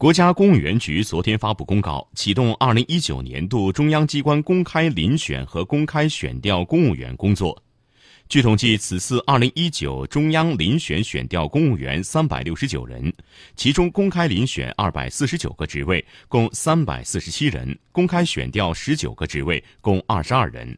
国家公务员局昨天发布公告启动二零一九年度中央机关公开遴选和公开选调公务员工作。据统计此次二零一九中央遴选选调公务员三百六十九人其中公开遴选二百四十九个职位共三百四十七人公开选调十九个职位共二十二人。